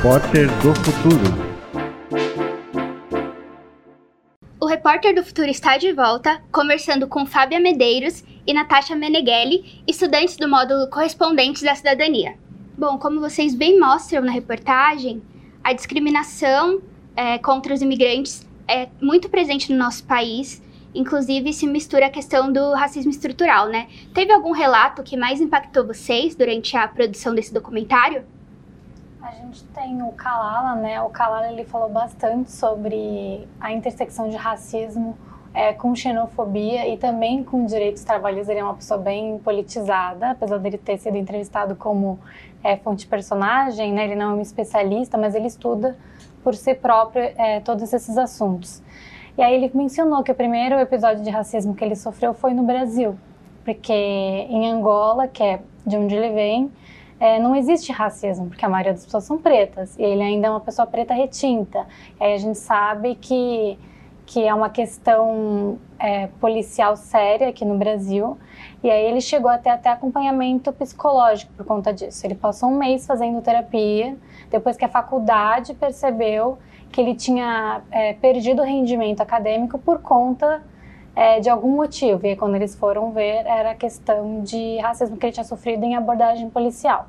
Repórter do Futuro. O Repórter do Futuro está de volta, conversando com Fábia Medeiros e Natasha Meneghelli, estudantes do módulo Correspondentes da Cidadania. Bom, como vocês bem mostram na reportagem, a discriminação é, contra os imigrantes é muito presente no nosso país. Inclusive, se mistura a questão do racismo estrutural, né? Teve algum relato que mais impactou vocês durante a produção desse documentário? A gente tem o Kalala, né? O Kalala ele falou bastante sobre a intersecção de racismo é, com xenofobia e também com direitos trabalhistas. Ele é uma pessoa bem politizada, apesar dele ter sido entrevistado como é, fonte personagem, né? Ele não é um especialista, mas ele estuda por si próprio é, todos esses assuntos. E aí ele mencionou que o primeiro episódio de racismo que ele sofreu foi no Brasil, porque em Angola, que é de onde ele vem, é, não existe racismo, porque a maioria das pessoas são pretas, e ele ainda é uma pessoa preta retinta. E aí a gente sabe que, que é uma questão é, policial séria aqui no Brasil, e aí ele chegou até até acompanhamento psicológico por conta disso. Ele passou um mês fazendo terapia, depois que a faculdade percebeu que ele tinha é, perdido o rendimento acadêmico por conta é, de algum motivo. E quando eles foram ver, era questão de racismo que ele tinha sofrido em abordagem policial.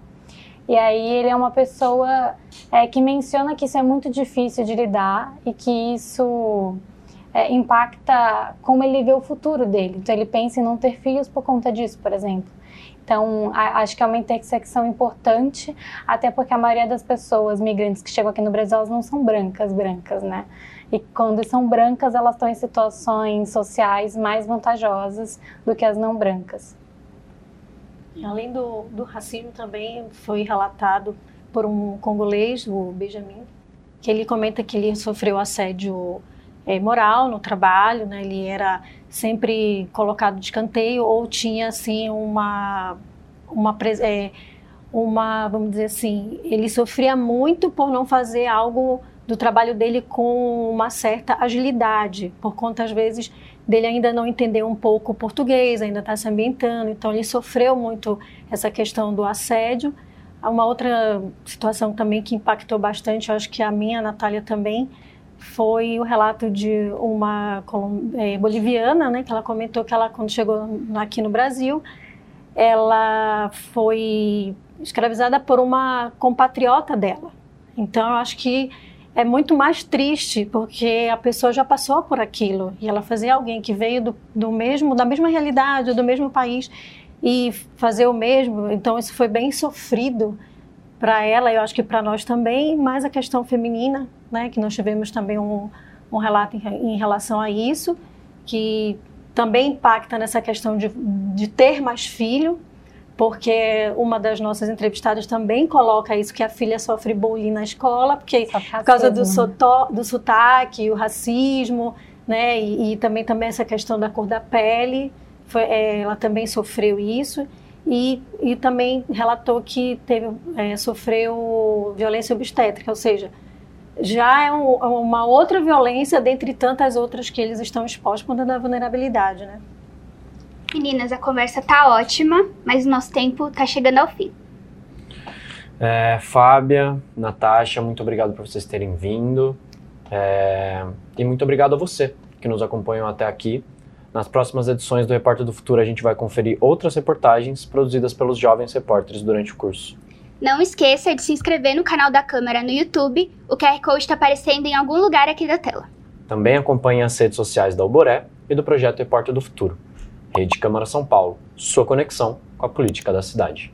E aí ele é uma pessoa é, que menciona que isso é muito difícil de lidar e que isso é, impacta como ele vê o futuro dele. Então ele pensa em não ter filhos por conta disso, por exemplo. Então, a, acho que é uma intersecção importante, até porque a maioria das pessoas migrantes que chegam aqui no Brasil, elas não são brancas, brancas, né? E quando são brancas, elas estão em situações sociais mais vantajosas do que as não brancas. Além do, do racismo, também foi relatado por um congolês, o Benjamin, que ele comenta que ele sofreu assédio é, moral no trabalho, né? Ele era sempre colocado de escanteio ou tinha assim uma uma é, uma vamos dizer assim, ele sofria muito por não fazer algo do trabalho dele com uma certa agilidade, por conta às vezes dele ainda não entender um pouco o português, ainda está se ambientando, então ele sofreu muito essa questão do assédio. Uma outra situação também que impactou bastante, acho que a minha, a Natália também, foi o relato de uma é, boliviana, né, que ela comentou que ela quando chegou aqui no Brasil, ela foi escravizada por uma compatriota dela. Então eu acho que é muito mais triste porque a pessoa já passou por aquilo e ela fazer alguém que veio do, do mesmo da mesma realidade do mesmo país e fazer o mesmo então isso foi bem sofrido para ela eu acho que para nós também mais a questão feminina né que nós tivemos também um, um relato em, em relação a isso que também impacta nessa questão de, de ter mais filho porque uma das nossas entrevistadas também coloca isso, que a filha sofre bullying na escola, porque por causa do, sotó, do sotaque, o racismo, né, e, e, também, também essa questão da cor da pele, foi, é, ela também sofreu isso, e, e também relatou que teve, é, sofreu violência obstétrica, ou seja, já é um, uma outra violência dentre tantas outras que eles estão expostos quando da vulnerabilidade, né? Meninas, a conversa tá ótima, mas o nosso tempo tá chegando ao fim. É, Fábia, Natasha, muito obrigado por vocês terem vindo. É, e muito obrigado a você que nos acompanhou até aqui. Nas próximas edições do Repórter do Futuro, a gente vai conferir outras reportagens produzidas pelos jovens repórteres durante o curso. Não esqueça de se inscrever no canal da Câmara no YouTube. O QR Code está aparecendo em algum lugar aqui da tela. Também acompanhe as redes sociais da Alboré e do projeto Repórter do Futuro. Rede Câmara São Paulo, sua conexão com a política da cidade.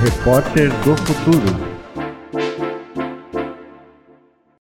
Repórter do Futuro.